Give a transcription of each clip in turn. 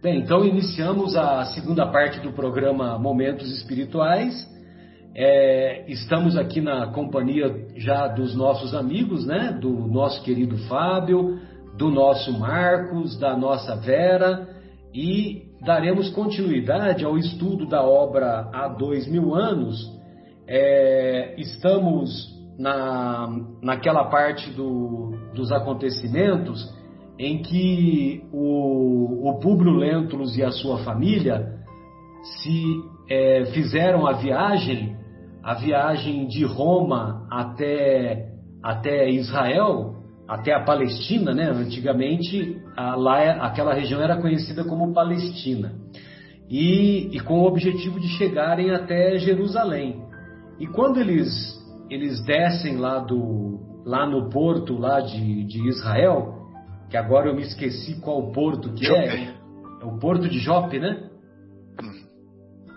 Bem, então iniciamos a segunda parte do programa Momentos Espirituais. É, estamos aqui na companhia já dos nossos amigos, né? Do nosso querido Fábio, do nosso Marcos, da nossa Vera e daremos continuidade ao estudo da obra há dois mil anos. É, estamos na, naquela parte do, dos acontecimentos em que o, o Públio Lentulus e a sua família se é, fizeram a viagem, a viagem de Roma até, até Israel, até a Palestina, né? Antigamente, a, lá é, aquela região era conhecida como Palestina. E, e, com o objetivo de chegarem até Jerusalém. E quando eles, eles descem lá, do, lá no porto lá de, de Israel, que agora eu me esqueci qual porto que é. Jope. é. É o porto de Jope, né?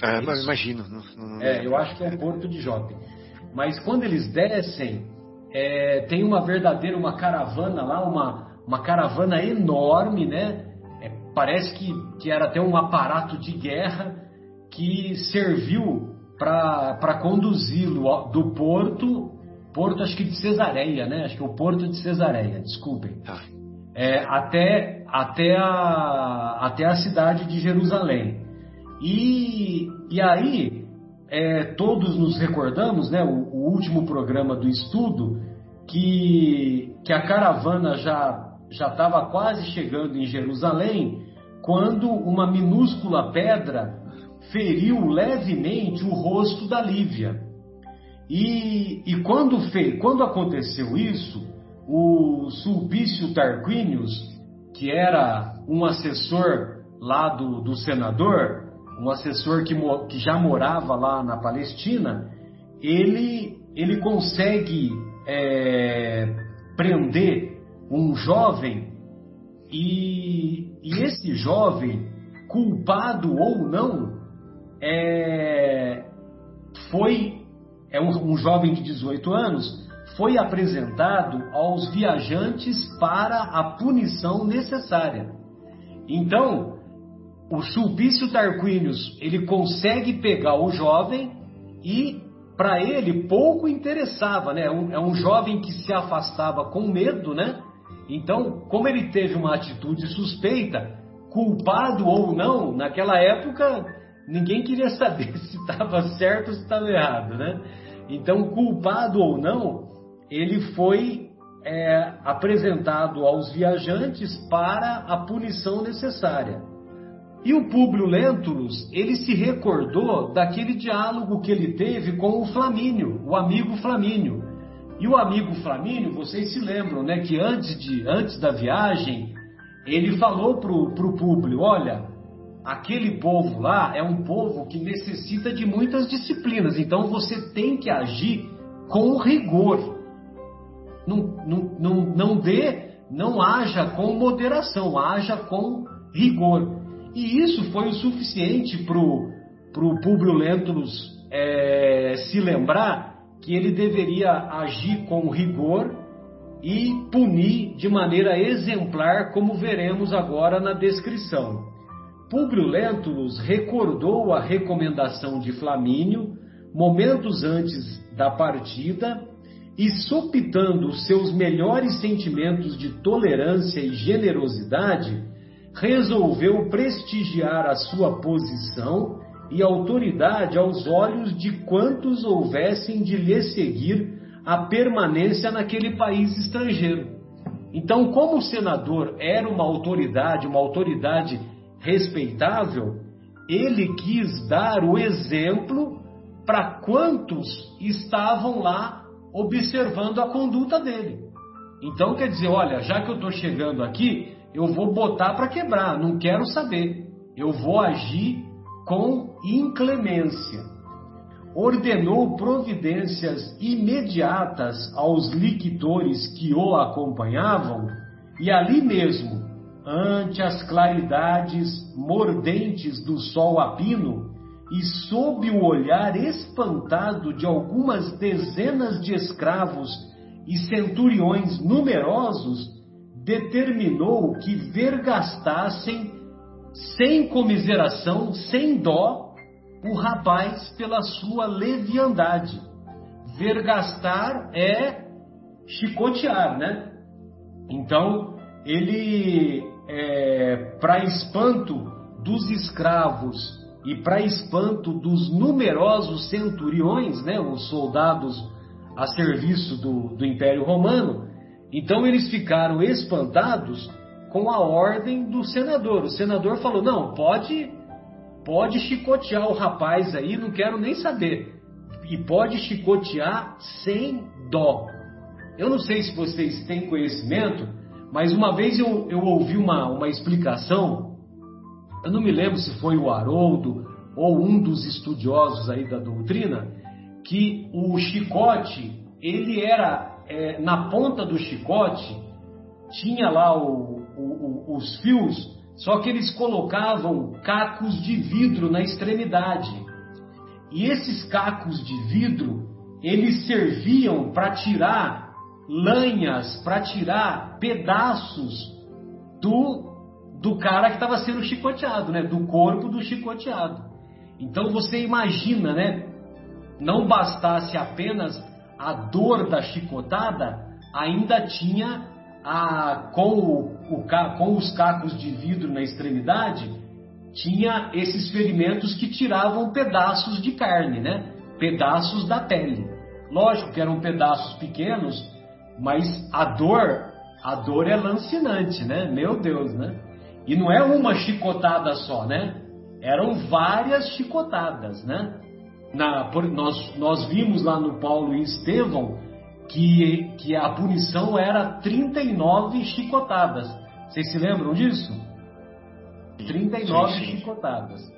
É, não, imagino. É, eu acho que é o porto de Jope. Mas quando eles descem, é, tem uma verdadeira, uma caravana lá, uma, uma caravana enorme, né? É, parece que, que era até um aparato de guerra que serviu para conduzi-lo do porto, porto acho que de Cesareia, né? Acho que é o porto de Cesareia, desculpem. Tá é, até, até, a, até a cidade de Jerusalém. E, e aí, é, todos nos recordamos, né, o, o, último programa do estudo, que, que a caravana já estava quase chegando em Jerusalém, quando uma minúscula pedra feriu levemente o rosto da Lívia. E, e quando, fez, quando aconteceu isso, o Sulpício Tarquinius, que era um assessor lá do, do senador, um assessor que, que já morava lá na Palestina, ele, ele consegue é, prender um jovem e, e, esse jovem, culpado ou não, é, foi é um, um jovem de 18 anos, foi apresentado aos viajantes para a punição necessária. Então, o Sulpício Tarquinius, ele consegue pegar o jovem e para ele pouco interessava, né? É um jovem que se afastava com medo, né? Então, como ele teve uma atitude suspeita, culpado ou não, naquela época ninguém queria saber se estava certo ou se estava errado, né? Então, culpado ou não, ele foi é, apresentado aos viajantes para a punição necessária. E o Públio Lentulus, ele se recordou daquele diálogo que ele teve com o Flamínio, o amigo Flamínio. E o amigo Flamínio, vocês se lembram, né, que antes, de, antes da viagem, ele falou para o Públio, olha, aquele povo lá é um povo que necessita de muitas disciplinas, então você tem que agir com rigor. Não, não, não, não dê, não haja com moderação, haja com rigor. E isso foi o suficiente para o Públio Lentulus é, se lembrar que ele deveria agir com rigor e punir de maneira exemplar, como veremos agora na descrição. Públio Lentulus recordou a recomendação de Flamínio momentos antes da partida e sopitando seus melhores sentimentos de tolerância e generosidade, resolveu prestigiar a sua posição e autoridade aos olhos de quantos houvessem de lhe seguir a permanência naquele país estrangeiro. Então, como o senador era uma autoridade, uma autoridade respeitável, ele quis dar o exemplo para quantos estavam lá observando a conduta dele. Então quer dizer, olha, já que eu estou chegando aqui, eu vou botar para quebrar, não quero saber. Eu vou agir com inclemência. Ordenou providências imediatas aos liquidores que o acompanhavam, e ali mesmo, ante as claridades mordentes do sol a pino, e sob o olhar espantado de algumas dezenas de escravos e centuriões numerosos, determinou que vergastassem sem comiseração, sem dó, o rapaz pela sua leviandade. Vergastar é chicotear, né? Então, ele, é, para espanto dos escravos e para espanto dos numerosos centuriões, né, os soldados a serviço do, do Império Romano, então eles ficaram espantados com a ordem do senador. O senador falou: não, pode, pode chicotear o rapaz aí, não quero nem saber. E pode chicotear sem dó. Eu não sei se vocês têm conhecimento, mas uma vez eu, eu ouvi uma, uma explicação, eu não me lembro se foi o Haroldo ou um dos estudiosos aí da doutrina, que o chicote, ele era, é, na ponta do chicote, tinha lá o, o, os fios, só que eles colocavam cacos de vidro na extremidade. E esses cacos de vidro, eles serviam para tirar lanhas, para tirar pedaços do, do cara que estava sendo chicoteado, né? do corpo do chicoteado. Então você imagina, né? Não bastasse apenas a dor da chicotada, ainda tinha a, com, o, o, com os cacos de vidro na extremidade, tinha esses ferimentos que tiravam pedaços de carne, né? Pedaços da pele. Lógico que eram pedaços pequenos, mas a dor, a dor é lancinante, né? Meu Deus, né? E não é uma chicotada só, né? Eram várias chicotadas, né? Na, por, nós, nós vimos lá no Paulo e Estevão que, que a punição era 39 chicotadas. Vocês se lembram disso? 39 sim, sim. chicotadas.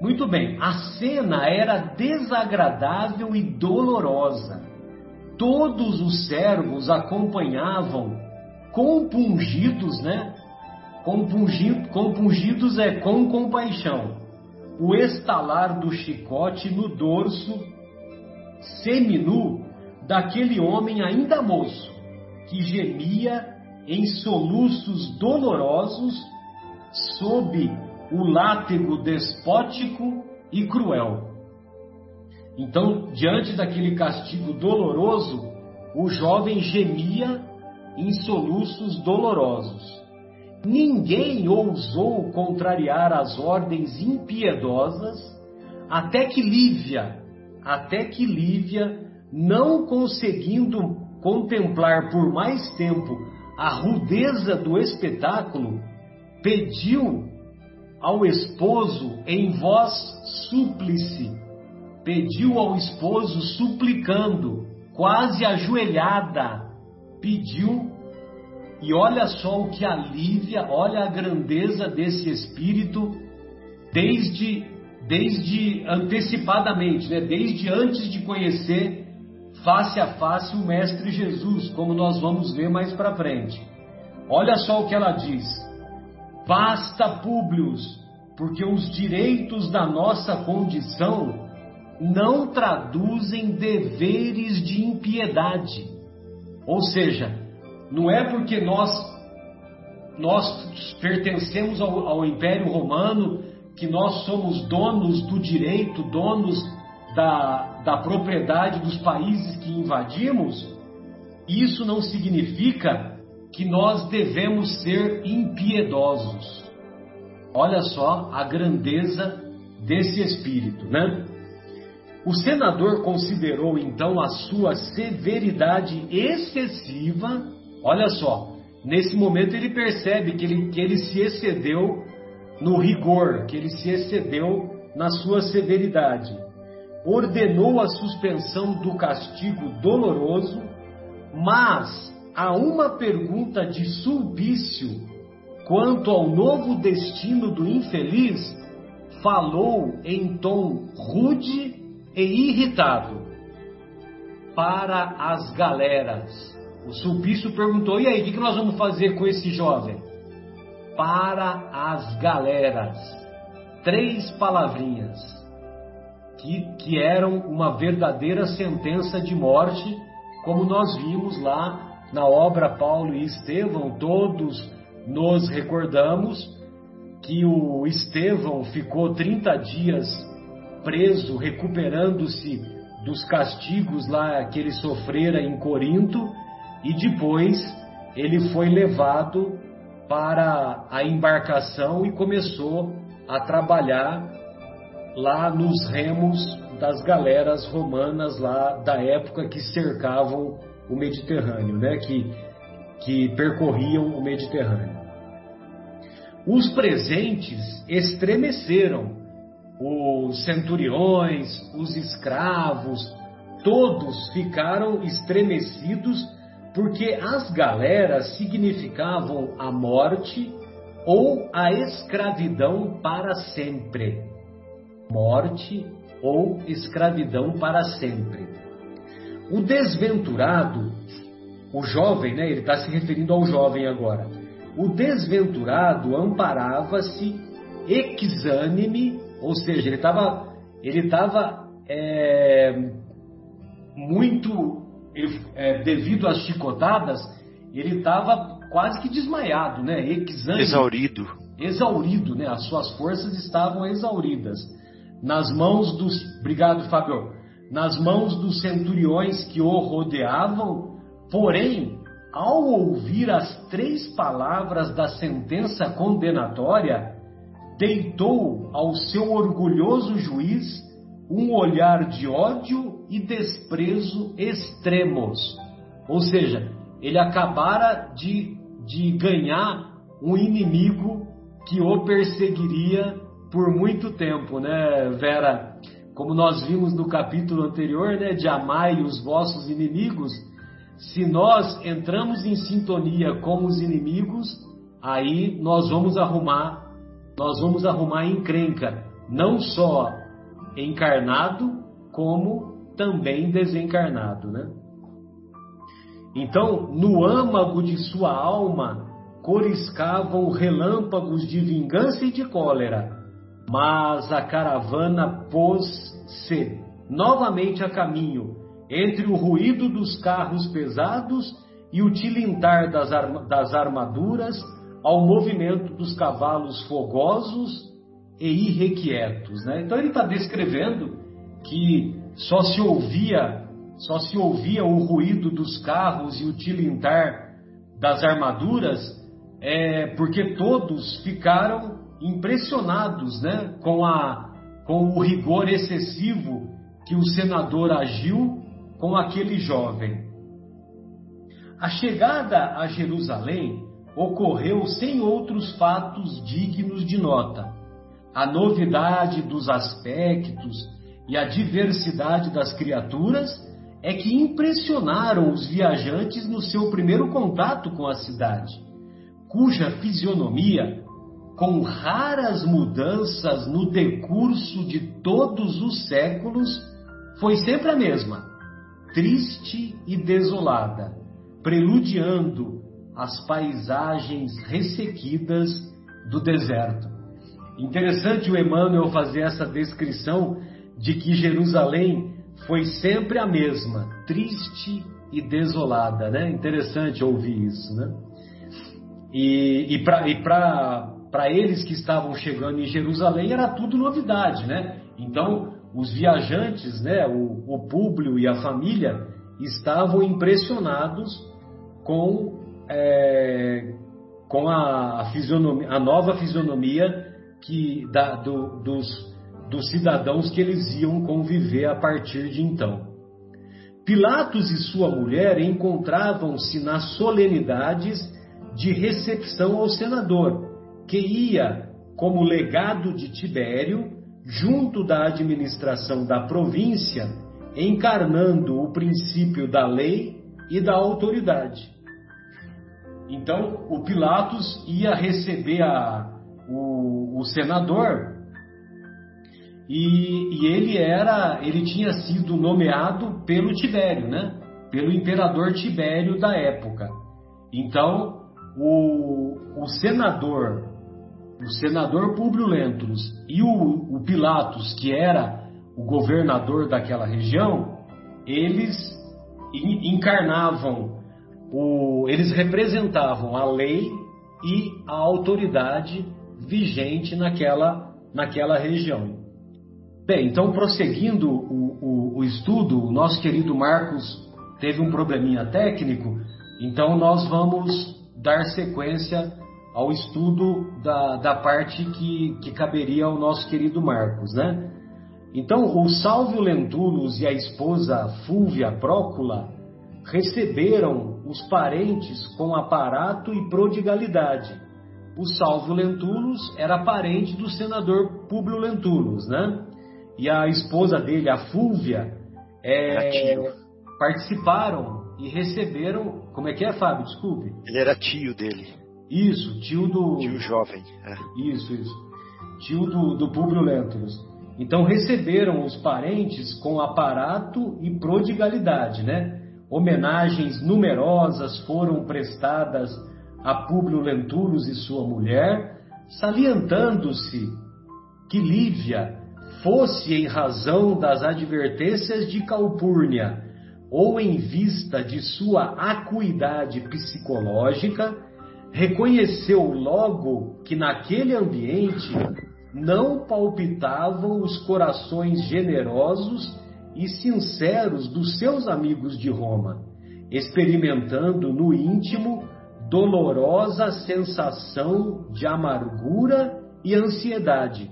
Muito bem, a cena era desagradável e dolorosa. Todos os servos acompanhavam compungidos, né? Compungido, compungidos é com compaixão. O estalar do chicote no dorso seminu daquele homem ainda moço, que gemia em soluços dolorosos sob o látego despótico e cruel. Então, diante daquele castigo doloroso, o jovem gemia em soluços dolorosos. Ninguém ousou contrariar as ordens impiedosas, até que Lívia, até que Lívia não conseguindo contemplar por mais tempo a rudeza do espetáculo, pediu ao esposo em voz súplice, pediu ao esposo suplicando, quase ajoelhada, pediu, e olha só o que alivia, olha a grandeza desse espírito, desde, desde antecipadamente, né? desde antes de conhecer face a face o Mestre Jesus, como nós vamos ver mais para frente. Olha só o que ela diz: Basta, Públios, porque os direitos da nossa condição não traduzem deveres de impiedade. Ou seja, não é porque nós nós pertencemos ao, ao Império Romano que nós somos donos do direito, donos da, da propriedade dos países que invadimos, isso não significa que nós devemos ser impiedosos. Olha só a grandeza desse espírito, né? O senador considerou então a sua severidade excessiva. Olha só, nesse momento ele percebe que ele, que ele se excedeu no rigor, que ele se excedeu na sua severidade. Ordenou a suspensão do castigo doloroso, mas a uma pergunta de sulpício quanto ao novo destino do infeliz, falou em tom rude e irritado. Para as galeras. O Sulpício perguntou: e aí, o que nós vamos fazer com esse jovem? Para as galeras. Três palavrinhas que, que eram uma verdadeira sentença de morte, como nós vimos lá na obra Paulo e Estevão, todos nos recordamos que o Estevão ficou 30 dias preso, recuperando-se dos castigos lá que ele sofrera em Corinto, e depois ele foi levado para a embarcação e começou a trabalhar lá nos remos das galeras romanas lá da época que cercavam o Mediterrâneo, né? Que, que percorriam o Mediterrâneo. Os presentes estremeceram, os centuriões, os escravos, todos ficaram estremecidos porque as galeras significavam a morte ou a escravidão para sempre. Morte ou escravidão para sempre. O desventurado, o jovem, né? Ele está se referindo ao jovem agora. O desventurado amparava-se exânime, ou seja, ele estava ele tava, é, muito ele, é, devido às chicotadas, ele estava quase que desmaiado, né? Exânime, exaurido. Exaurido, né? As suas forças estavam exauridas. Nas mãos dos. Obrigado, Fábio. Nas mãos dos centuriões que o rodeavam, porém, ao ouvir as três palavras da sentença condenatória, deitou ao seu orgulhoso juiz um olhar de ódio e desprezo extremos. Ou seja, ele acabara de, de ganhar um inimigo que o perseguiria por muito tempo, né, Vera? Como nós vimos no capítulo anterior, né, de amai os vossos inimigos, se nós entramos em sintonia com os inimigos, aí nós vamos arrumar, nós vamos arrumar encrenca, não só encarnado, como também desencarnado, né? Então, no âmago de sua alma coriscavam relâmpagos de vingança e de cólera, mas a caravana pôs-se novamente a caminho entre o ruído dos carros pesados e o tilintar das, das armaduras ao movimento dos cavalos fogosos e irrequietos. Né? Então ele está descrevendo que só se ouvia só se ouvia o ruído dos carros e o tilintar das armaduras é, porque todos ficaram impressionados né, com, a, com o rigor excessivo que o senador agiu com aquele jovem. A chegada a Jerusalém ocorreu sem outros fatos dignos de nota. A novidade dos aspectos e a diversidade das criaturas é que impressionaram os viajantes no seu primeiro contato com a cidade, cuja fisionomia, com raras mudanças no decurso de todos os séculos, foi sempre a mesma, triste e desolada, preludiando as paisagens ressequidas do deserto. Interessante o Emmanuel fazer essa descrição de que Jerusalém foi sempre a mesma, triste e desolada, né? Interessante ouvir isso, né? E, e para eles que estavam chegando em Jerusalém era tudo novidade, né? Então os viajantes, né, o, o Públio e a família estavam impressionados com, é, com a, a, fisionomia, a nova fisionomia que da, do, dos, dos cidadãos que eles iam conviver a partir de então. Pilatos e sua mulher encontravam-se nas solenidades de recepção ao senador, que ia, como legado de Tibério, junto da administração da província, encarnando o princípio da lei e da autoridade. Então, o Pilatos ia receber a, o, o senador e, e, ele era, ele tinha sido nomeado pelo Tibério, né? Pelo imperador Tibério da época. Então, o, o senador, o senador Públio Lentulus e o, o Pilatos, que era o governador daquela região, eles encarnavam, o, eles representavam a lei e a autoridade vigente naquela, naquela região. Bem, então prosseguindo o, o, o estudo, o nosso querido Marcos teve um probleminha técnico, então nós vamos dar sequência ao estudo da, da parte que, que caberia ao nosso querido Marcos, né? Então, o Salvio Lentulus e a esposa Fúvia Prócula receberam os parentes com aparato e prodigalidade. O Salvio Lentulus era parente do senador Públio Lentulus, né? E a esposa dele, a Fúvia, é, participaram e receberam. Como é que é, Fábio? Desculpe. Ele era tio dele. Isso, tio do. Tio jovem. É. Isso, isso. Tio do, do Públio Lentulus. Então receberam os parentes com aparato e prodigalidade, né? Homenagens numerosas foram prestadas a Públio Lentulus e sua mulher, salientando-se que Lívia fosse em razão das advertências de Calpurnia ou em vista de sua acuidade psicológica, reconheceu logo que naquele ambiente não palpitavam os corações generosos e sinceros dos seus amigos de Roma, experimentando no íntimo dolorosa sensação de amargura e ansiedade.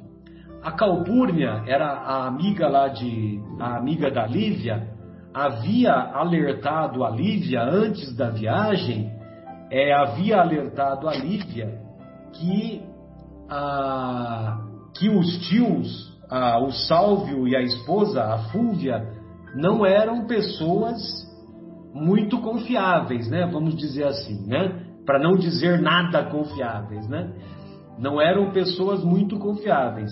A Calpurnia era a amiga lá de a amiga da Lívia, havia alertado a Lívia antes da viagem, é, havia alertado a Lívia que a, que os tios, a, o Sálvio e a esposa, a Fúvia, não eram pessoas muito confiáveis, né? Vamos dizer assim, né? Para não dizer nada confiáveis, né? Não eram pessoas muito confiáveis.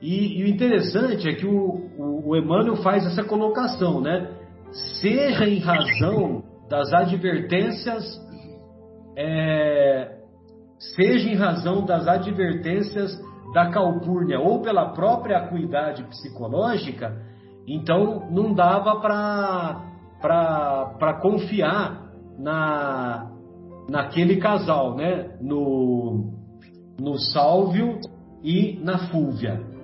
E, e o interessante é que o, o, o Emmanuel faz essa colocação, né? Seja em razão das advertências, é, seja em razão das advertências da calpurnia ou pela própria acuidade psicológica, então não dava para confiar na, naquele casal, né? No, no Sálvio e na Fúvia.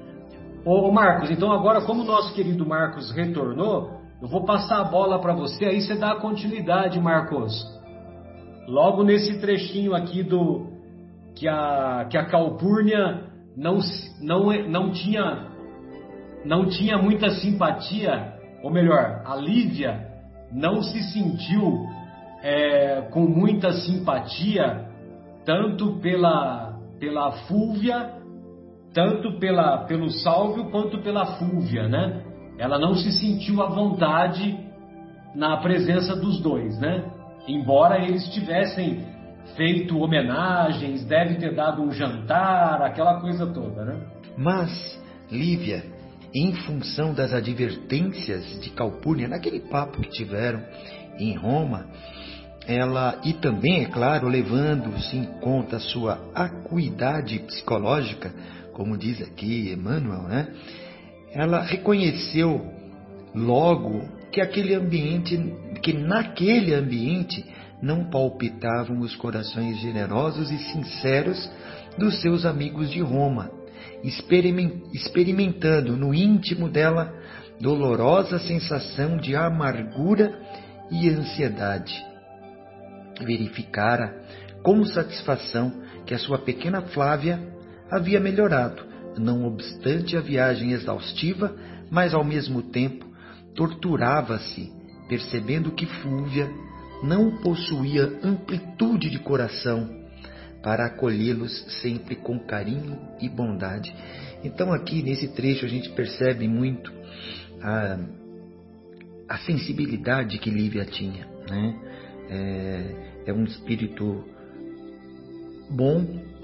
Ô Marcos, então agora como o nosso querido Marcos retornou, eu vou passar a bola para você, aí você dá a continuidade, Marcos. Logo nesse trechinho aqui do que a, que a Calpurnia não, não, não, tinha, não tinha muita simpatia, ou melhor, a Lívia não se sentiu é, com muita simpatia, tanto pela, pela Fúvia, tanto pela, pelo Sálvio quanto pela Fúvia, né? Ela não se sentiu à vontade na presença dos dois, né? Embora eles tivessem feito homenagens, deve ter dado um jantar, aquela coisa toda, né? Mas Lívia, em função das advertências de Calpurnia, naquele papo que tiveram em Roma, ela e também, é claro, levando-se em conta a sua acuidade psicológica, como diz aqui Emmanuel, né? Ela reconheceu logo que aquele ambiente, que naquele ambiente não palpitavam os corações generosos e sinceros dos seus amigos de Roma, experimentando no íntimo dela dolorosa sensação de amargura e ansiedade. Verificara com satisfação que a sua pequena Flávia havia melhorado, não obstante a viagem exaustiva, mas ao mesmo tempo torturava-se, percebendo que Fúvia não possuía amplitude de coração para acolhê-los sempre com carinho e bondade. Então, aqui nesse trecho, a gente percebe muito a, a sensibilidade que Lívia tinha. Né? É, é um espírito bom,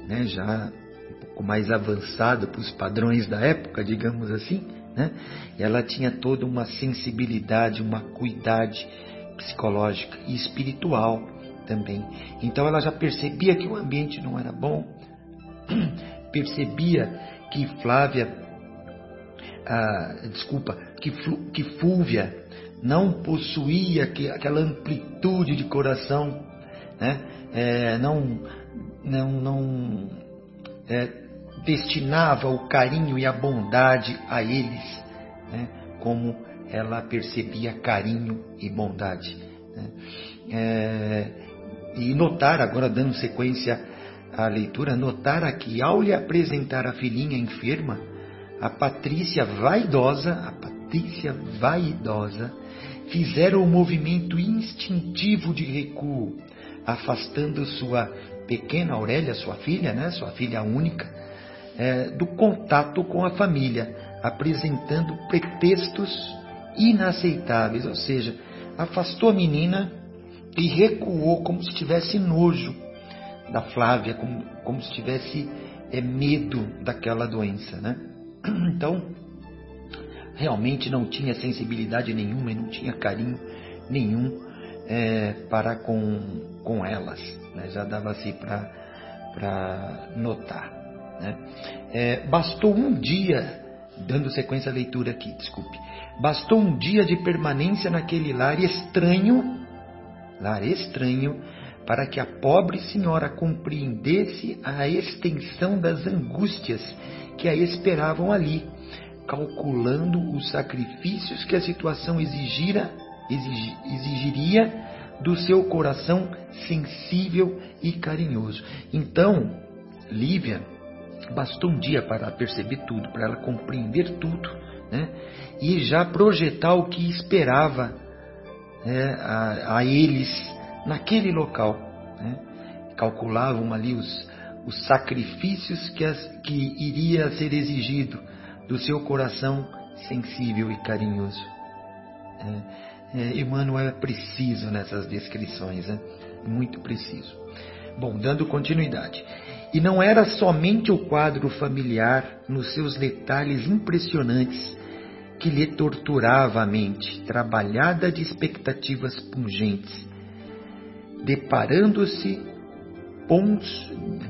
né? já um pouco mais avançado para os padrões da época, digamos assim. Né? E ela tinha toda uma sensibilidade, uma cuidade psicológica e espiritual também. Então ela já percebia que o ambiente não era bom, percebia que Flávia, ah, desculpa, que, que Fúvia não possuía aquela amplitude de coração, né? É, não, não, não, é, destinava o carinho e a bondade a eles, né? como ela percebia carinho e bondade. Né? É, e notar, agora dando sequência à leitura, notar aqui, ao lhe apresentar a filhinha enferma, a Patrícia vaidosa, a Patrícia vaidosa, fizeram o um movimento instintivo de recuo, afastando sua pequena Aurélia, sua filha, né, sua filha única, é, do contato com a família, apresentando pretextos inaceitáveis, ou seja, afastou a menina e recuou como se tivesse nojo da Flávia, como, como se tivesse é, medo daquela doença, né? Então, realmente não tinha sensibilidade nenhuma e não tinha carinho nenhum é, para com, com elas, né? já dava-se para notar. Né? É, bastou um dia, dando sequência à leitura aqui, desculpe, bastou um dia de permanência naquele lar estranho, lar estranho, para que a pobre senhora compreendesse a extensão das angústias que a esperavam ali, calculando os sacrifícios que a situação exigira, exig, exigiria do seu coração sensível e carinhoso. Então, Lívia, bastou um dia para perceber tudo, para ela compreender tudo, né? e já projetar o que esperava né, a, a, eles naquele local. Né? Calculavam ali os, os sacrifícios que, as, que iria ser exigido do seu coração sensível e carinhoso. É, é, Emmanuel é preciso nessas descrições, né? muito preciso. Bom, dando continuidade. E não era somente o quadro familiar, nos seus detalhes impressionantes, que lhe torturava a mente, trabalhada de expectativas pungentes. Deparando-se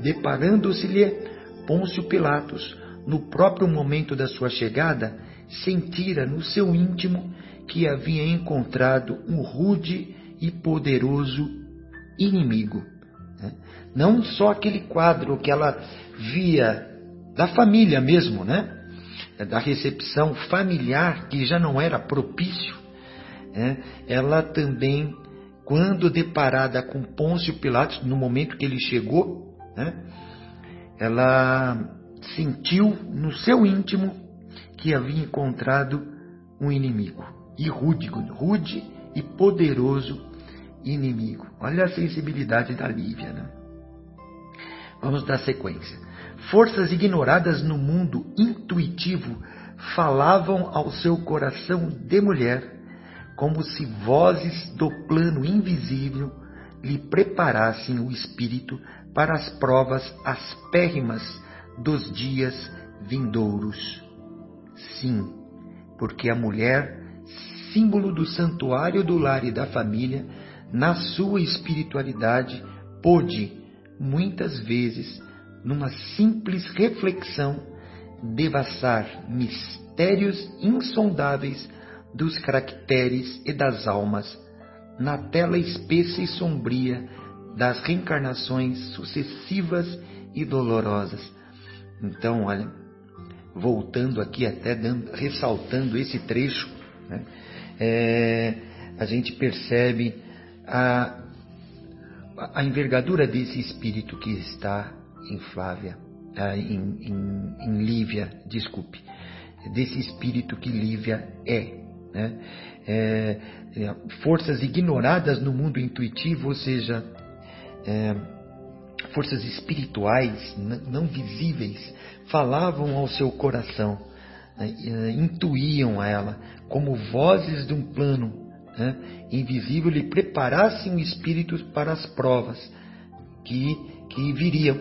deparando-se-lhe Pôncio Pilatos, no próprio momento da sua chegada, sentira no seu íntimo que havia encontrado um rude e poderoso inimigo. Né? Não só aquele quadro que ela via da família mesmo, né? da recepção familiar, que já não era propício, né? ela também, quando deparada com Pôncio Pilatos, no momento que ele chegou, né? ela sentiu no seu íntimo que havia encontrado um inimigo, e rude, rude e poderoso inimigo. Olha a sensibilidade da Lívia. Né? Vamos dar sequência. Forças ignoradas no mundo intuitivo falavam ao seu coração de mulher, como se vozes do plano invisível lhe preparassem o espírito para as provas aspérrimas dos dias vindouros. Sim, porque a mulher, símbolo do santuário do lar e da família, na sua espiritualidade, pôde, muitas vezes, numa simples reflexão, devassar mistérios insondáveis dos caracteres e das almas na tela espessa e sombria das reencarnações sucessivas e dolorosas. Então, olha, voltando aqui até dando, ressaltando esse trecho, né, é, a gente percebe a, a envergadura desse espírito que está em Flávia, ah, em, em, em Lívia, desculpe, desse espírito que Lívia é. Né? É, é, forças ignoradas no mundo intuitivo, ou seja, é, forças espirituais não visíveis, falavam ao seu coração, né? É, intuíam ela como vozes de um plano né, invisível lhe preparassem o espírito para as provas que, que viriam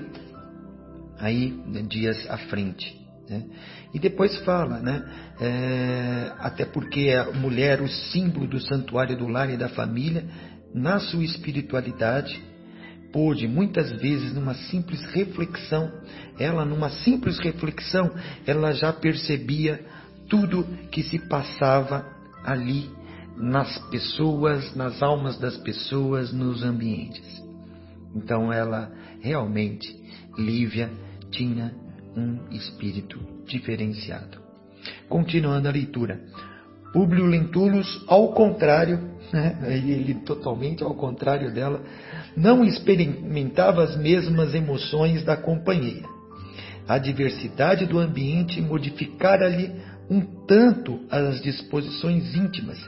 aí né, dias à frente. Né? E depois fala, né? É, até porque a mulher, o símbolo do santuário do lar e da família, na sua espiritualidade, pôde muitas vezes numa simples reflexão, ela numa simples reflexão, ela já percebia tudo que se passava ali nas pessoas, nas almas das pessoas, nos ambientes. Então ela realmente, Lívia, tinha um espírito diferenciado. Continuando a leitura. Públio Lentulus, ao contrário, né, ele totalmente ao contrário dela, não experimentava as mesmas emoções da companheira. A diversidade do ambiente modificara-lhe um tanto as disposições íntimas,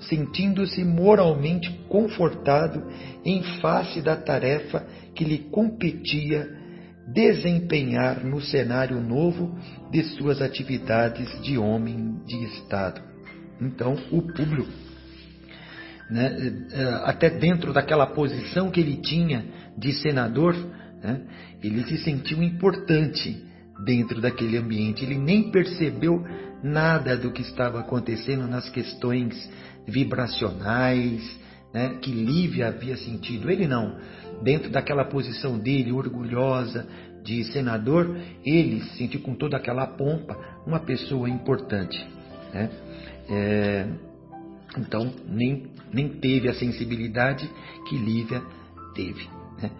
sentindo-se moralmente confortado em face da tarefa que lhe competia desempenhar no cenário novo de suas atividades de homem de Estado. Então, o público, né, eh, até dentro daquela posição que ele tinha de senador, né, ele se sentiu importante dentro daquele ambiente. Ele nem percebeu nada do que estava acontecendo nas questões vibracionais, né, que Lívia havia sentido. Ele não. Dentro daquela posição dele, orgulhosa, de senador, ele se sentiu com toda aquela pompa uma pessoa importante. Né? É, então, nem, nem teve a sensibilidade que Lívia teve. Né?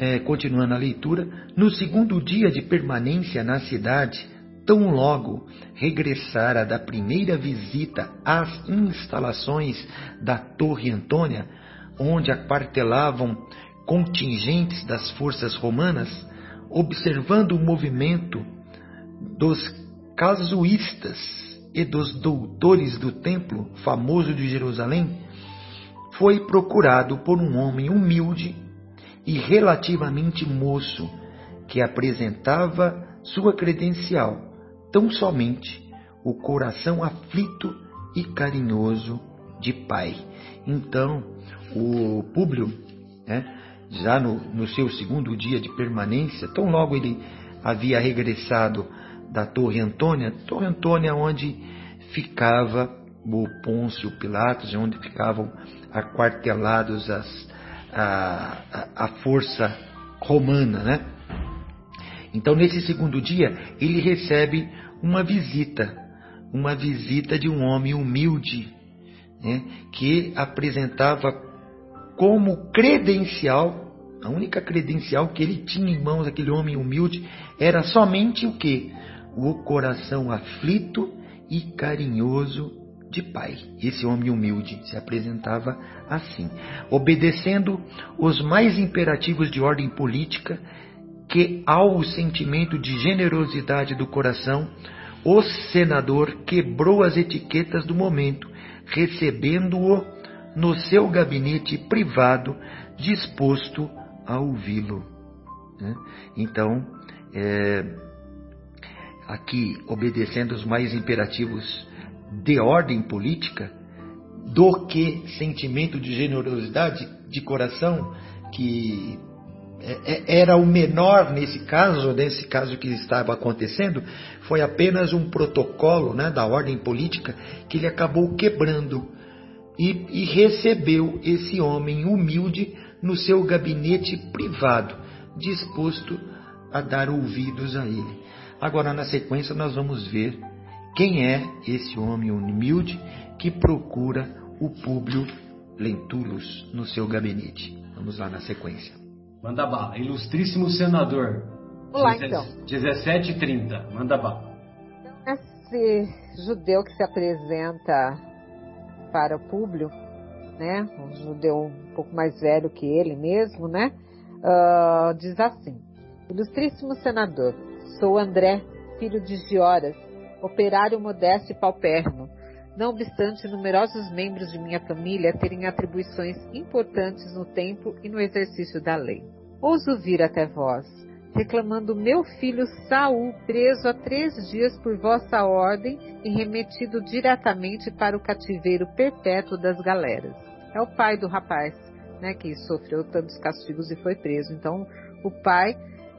É, continuando a leitura, no segundo dia de permanência na cidade, tão logo regressara da primeira visita às instalações da Torre Antônia, onde aquartelavam contingentes das forças romanas, observando o movimento dos casuístas e dos doutores do templo famoso de Jerusalém, foi procurado por um homem humilde e relativamente moço que apresentava sua credencial, tão somente o coração aflito e carinhoso de pai. Então, o Públio, né, já no, no seu segundo dia de permanência, tão logo ele havia regressado da Torre Antônia, Torre Antônia onde ficava o Pôncio Pilatos, onde ficavam aquartelados as, a, a, força romana, né? Então, nesse segundo dia, ele recebe uma visita, uma visita de um homem humilde, né, que apresentava como credencial, a única credencial que ele tinha em mãos, aquele homem humilde, era somente o que? O coração aflito e carinhoso de pai. Esse homem humilde se apresentava assim, obedecendo os mais imperativos de ordem política, que ao sentimento de generosidade do coração, o senador quebrou as etiquetas do momento, recebendo-o no seu gabinete privado, disposto a ouvi-lo. Né? Então, é, aqui, obedecendo os mais imperativos de ordem política do que sentimento de generosidade de coração, que é, é, era o menor nesse caso, nesse caso que estava acontecendo, foi apenas um protocolo né, da ordem política que ele acabou quebrando e, e recebeu esse homem humilde no seu gabinete privado, disposto a dar ouvidos a ele. Agora, na sequência, nós vamos ver quem é esse homem humilde que procura o Públio Lentulus no seu gabinete? Vamos lá na sequência. Manda bala. Ilustríssimo senador. Olá, então. 17 e 30. Manda bala. Esse judeu que se apresenta para o Públio, né? Um judeu um pouco mais velho que ele mesmo, né? Uh, diz assim: Ilustríssimo senador, sou André, filho de Gioras, operário modesto e paupérrimo, não obstante numerosos membros de minha família terem atribuições importantes no tempo e no exercício da lei. Ouso vir até vós, reclamando meu filho Saul, preso há três dias por vossa ordem e remetido diretamente para o cativeiro perpétuo das galeras. É o pai do rapaz, né, que sofreu tantos castigos e foi preso. Então, o pai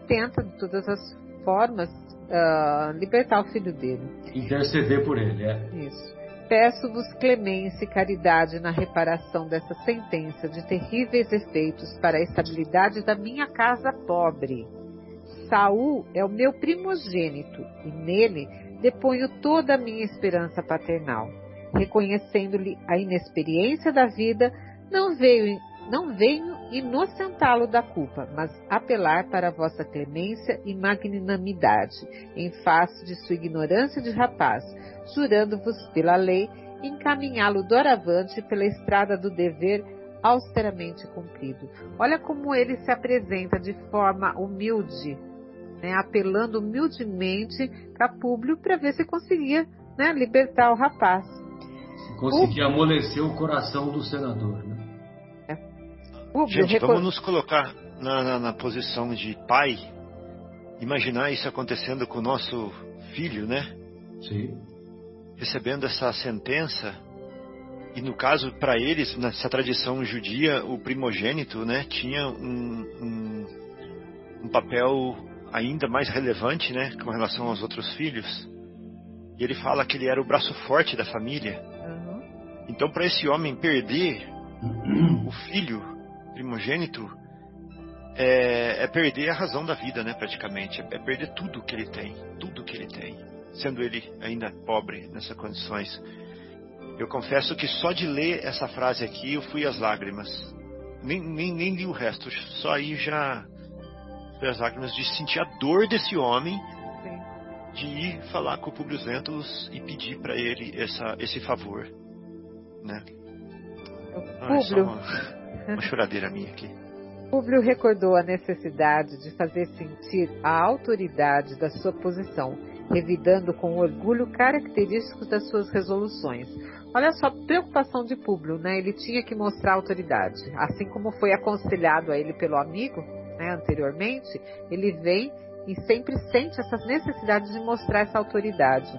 tenta de todas as formas uh, libertar o filho dele. Interceder por ele, é. Isso. Peço-vos clemência e caridade na reparação dessa sentença de terríveis efeitos para a estabilidade da minha casa pobre. Saul é o meu primogênito e nele deponho toda a minha esperança paternal. Reconhecendo-lhe a inexperiência da vida, não, veio, não venho inocentá-lo da culpa, mas apelar para vossa clemência e magnanimidade, em face de sua ignorância de rapaz, jurando-vos pela lei encaminhá-lo doravante pela estrada do dever austeramente cumprido. Olha como ele se apresenta de forma humilde, né, apelando humildemente para Públio para ver se conseguia né, libertar o rapaz. Conseguia amolecer o coração do senador. Gente, vamos nos colocar na, na, na posição de pai, imaginar isso acontecendo com o nosso filho, né? Sim. Recebendo essa sentença e no caso, para eles, nessa tradição judia, o primogênito né, tinha um, um, um, papel ainda mais relevante né, com relação aos outros filhos. E ele fala que ele era o braço forte da família. Uhum. Então, para esse homem perder o filho primogênito, é, é, perder a razão da vida, né, praticamente. É, é perder tudo que ele tem, tudo que ele tem, sendo ele ainda pobre nessas condições. Eu confesso que só de ler essa frase aqui eu fui às lágrimas. Nem, nem, nem li o resto, só aí já fui às lágrimas de sentir a dor desse homem de ir falar com o Publius Lentulus e pedir para ele essa, esse favor, né? Ah, é uma, uma choradeira minha aqui. Públio recordou a necessidade de fazer sentir a autoridade da sua posição, revidando com orgulho característico das suas resoluções, Olha só, preocupação de Públio, né? Ele tinha que mostrar autoridade. Assim como foi aconselhado a ele pelo amigo, né, anteriormente, ele vem e sempre sente essa necessidade de mostrar essa autoridade.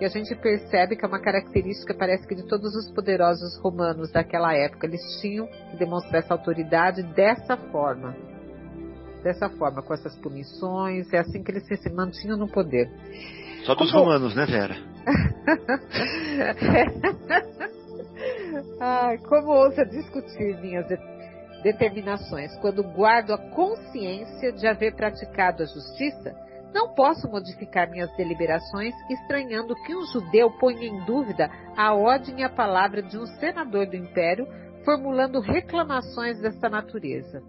E a gente percebe que é uma característica, parece que de todos os poderosos romanos daquela época, eles tinham que demonstrar essa autoridade dessa forma. Dessa forma, com essas punições, é assim que eles se mantinham no poder. Só dos Como... romanos, né, Vera? Ai, como ousa discutir minhas de determinações quando guardo a consciência de haver praticado a justiça? Não posso modificar minhas deliberações estranhando que um judeu ponha em dúvida a ordem e a palavra de um senador do império formulando reclamações desta natureza.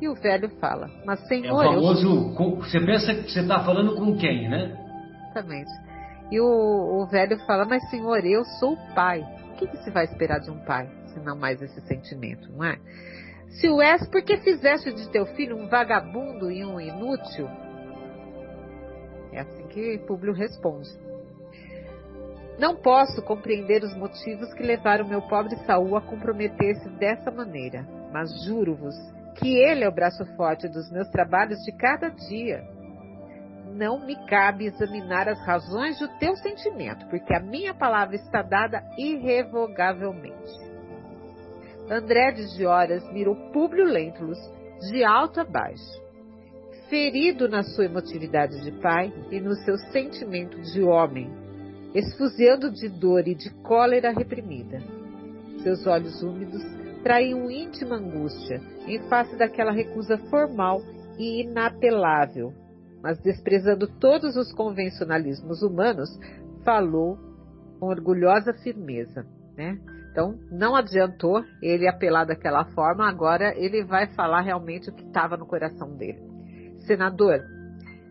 E o velho fala, mas senhor. É o famoso. Eu... Você pensa que você está falando com quem, né? Exatamente. E o, o velho fala, mas senhor, eu sou o pai. O que, que se vai esperar de um pai, se não mais esse sentimento, não é? Se o és, por que fizeste de teu filho um vagabundo e um inútil? É assim que Públio responde. Não posso compreender os motivos que levaram meu pobre Saul a comprometer-se dessa maneira, mas juro-vos que ele é o braço forte dos meus trabalhos de cada dia não me cabe examinar as razões do teu sentimento, porque a minha palavra está dada irrevogavelmente. André de Gioras mirou Públio Lentulus de alto a baixo, ferido na sua emotividade de pai e no seu sentimento de homem, esfuziando de dor e de cólera reprimida. Seus olhos úmidos traíam íntima angústia em face daquela recusa formal e inapelável mas desprezando todos os convencionalismos humanos, falou com orgulhosa firmeza, né? Então, não adiantou ele apelar daquela forma, agora ele vai falar realmente o que estava no coração dele. Senador,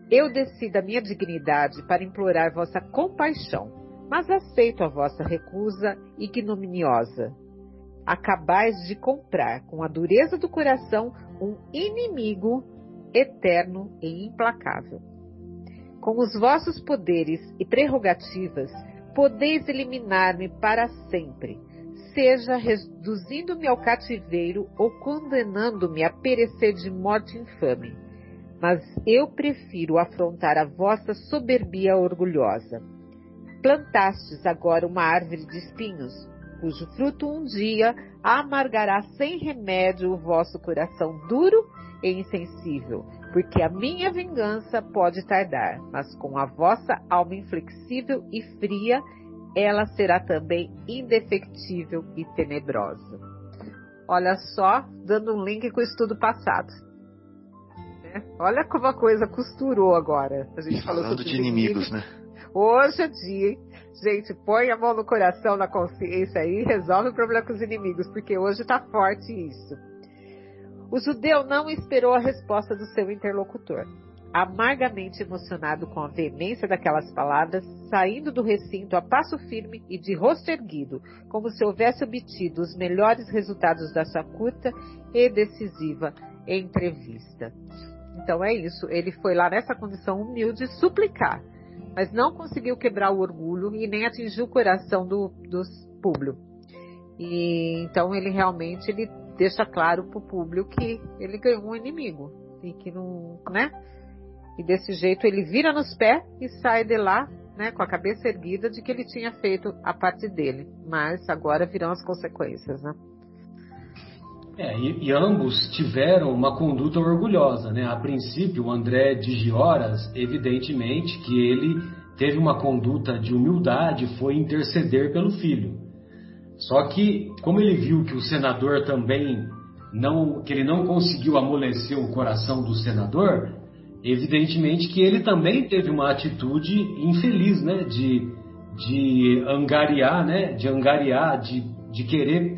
eu desci da minha dignidade para implorar vossa compaixão, mas aceito a vossa recusa ignominiosa. Acabais de comprar, com a dureza do coração, um inimigo eterno e implacável. Com os vossos poderes e prerrogativas, podeis eliminar-me para sempre, seja reduzindo-me ao cativeiro ou condenando-me a perecer de morte infame. Mas eu prefiro afrontar a vossa soberbia orgulhosa. Plantastes agora uma árvore de espinhos, cujo fruto um dia amargará sem remédio o vosso coração duro e insensível, porque a minha vingança pode tardar, mas com a vossa alma inflexível e fria, ela será também indefectível e tenebrosa. Olha só, dando um link com o estudo passado. Né? Olha como a coisa costurou agora. A gente falou Falando de inimigos, inimigos, né? Hoje é dia, hein? Gente, põe a mão no coração, na consciência aí e resolve o problema com os inimigos, porque hoje tá forte isso. O judeu não esperou a resposta do seu interlocutor. Amargamente emocionado com a veemência daquelas palavras, saindo do recinto a passo firme e de rosto erguido, como se houvesse obtido os melhores resultados da sua curta e decisiva entrevista. Então é isso, ele foi lá nessa condição humilde suplicar, mas não conseguiu quebrar o orgulho e nem atingir o coração do, do. E então ele realmente ele deixa claro para o público que ele ganhou um inimigo e que não, né? E desse jeito ele vira nos pés e sai de lá, né, com a cabeça erguida de que ele tinha feito a parte dele. Mas agora virão as consequências, né? É, e, e, ambos tiveram uma conduta orgulhosa, né? A princípio, o André de Gioras, evidentemente que ele teve uma conduta de humildade, foi interceder pelo filho. Só que, como ele viu que o senador também não, que ele não conseguiu amolecer o coração do senador, evidentemente que ele também teve uma atitude infeliz, né? De, de angariar, né? De angariar, de, de querer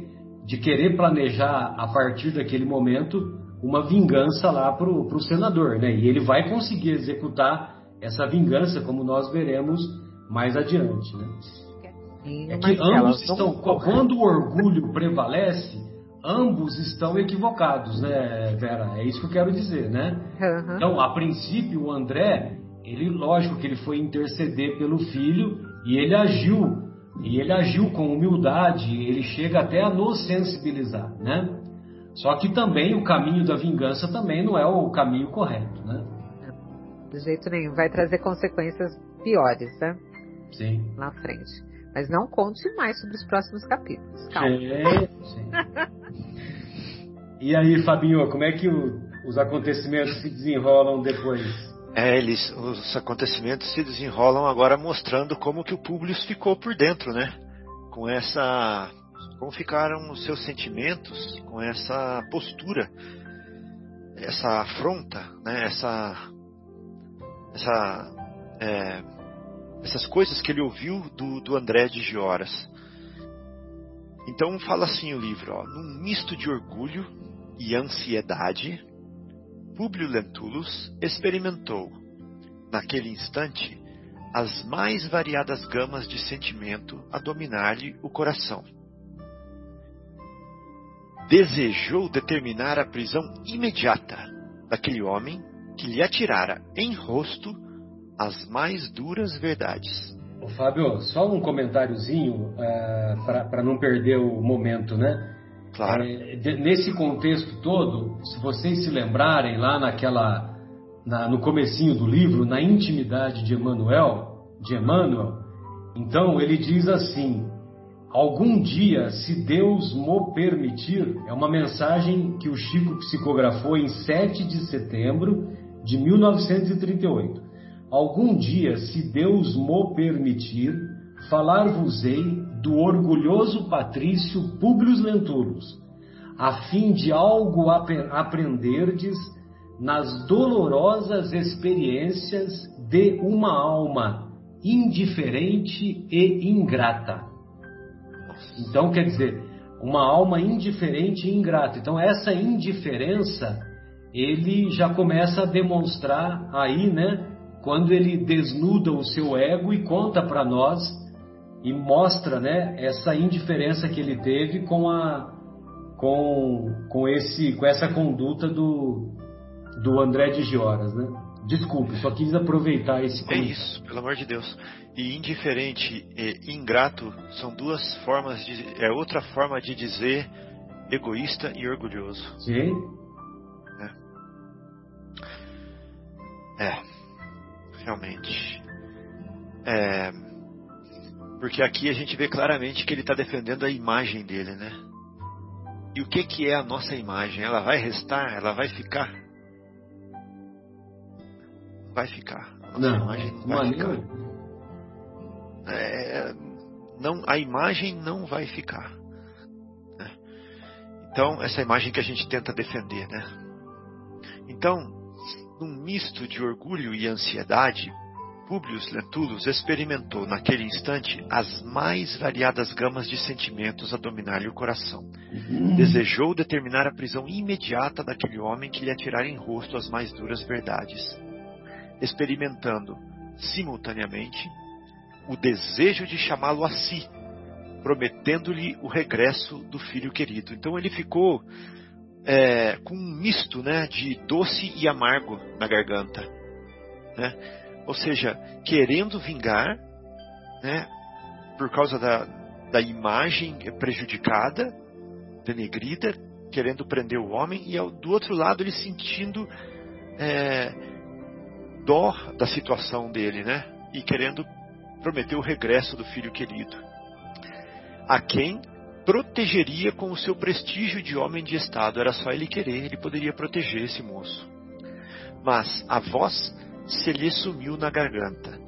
de querer planejar a partir daquele momento uma vingança lá para o senador, né? E ele vai conseguir executar essa vingança, como nós veremos mais adiante, né? É que ambos estão, quando o orgulho prevalece, ambos estão equivocados, né, Vera? É isso que eu quero dizer, né? Então, a princípio, o André, ele, lógico que ele foi interceder pelo filho e ele agiu e ele agiu com humildade, ele chega até a nos sensibilizar, né? Só que também o caminho da vingança também não é o caminho correto, né? De jeito nenhum, vai trazer consequências piores, né? Sim. Na frente. Mas não conte mais sobre os próximos capítulos. Calma. sim. e aí, Fabinho, como é que o, os acontecimentos se desenrolam depois? É, eles, os acontecimentos se desenrolam agora mostrando como que o Publius ficou por dentro, né? Com essa, como ficaram os seus sentimentos com essa postura, essa afronta, né? Essa, essa, é, essas coisas que ele ouviu do, do André de Gioras. Então fala assim o livro, ó, num misto de orgulho e ansiedade, Públio Lentulus experimentou, naquele instante, as mais variadas gamas de sentimento a dominar-lhe o coração. Desejou determinar a prisão imediata daquele homem que lhe atirara em rosto as mais duras verdades. Ô, Fábio, só um comentáriozinho uh, eh, para não perder o momento, né? Claro. É, nesse contexto todo, se vocês se lembrarem lá naquela, na, no comecinho do livro, na intimidade de Emmanuel, de Emmanuel, então ele diz assim: algum dia, se Deus mo permitir, é uma mensagem que o Chico psicografou em 7 de setembro de 1938. Algum dia, se Deus mo permitir, falar-vos-ei do orgulhoso patrício Públio Lentulus, a fim de algo ap aprenderdes nas dolorosas experiências de uma alma indiferente e ingrata. Então, quer dizer, uma alma indiferente e ingrata. Então, essa indiferença ele já começa a demonstrar aí, né? Quando ele desnuda o seu ego e conta para nós e mostra né, essa indiferença que ele teve com a com, com esse com essa conduta do do André de Gioras, né? Desculpe, só quis aproveitar esse É isso, pelo amor de Deus. E indiferente e ingrato são duas formas de é outra forma de dizer egoísta e orgulhoso. Sim. É, é realmente. É, porque aqui a gente vê claramente que ele está defendendo a imagem dele, né? E o que, que é a nossa imagem? Ela vai restar? Ela vai ficar? Vai ficar. A nossa não, imagem não vai ficar. É, não, a imagem não vai ficar. Né? Então, essa imagem que a gente tenta defender, né? Então, num misto de orgulho e ansiedade, Públio Lentulus experimentou naquele instante as mais variadas gamas de sentimentos a dominar-lhe o coração. Desejou determinar a prisão imediata daquele homem que lhe atirara em rosto as mais duras verdades, experimentando, simultaneamente, o desejo de chamá-lo a si, prometendo-lhe o regresso do filho querido. Então ele ficou é, com um misto né, de doce e amargo na garganta. Né? Ou seja, querendo vingar, né, por causa da, da imagem prejudicada, denegrida, querendo prender o homem, e ao, do outro lado ele sentindo é, dó da situação dele, né? E querendo prometer o regresso do filho querido. A quem protegeria com o seu prestígio de homem de Estado. Era só ele querer, ele poderia proteger esse moço. Mas a voz se lhe sumiu na garganta,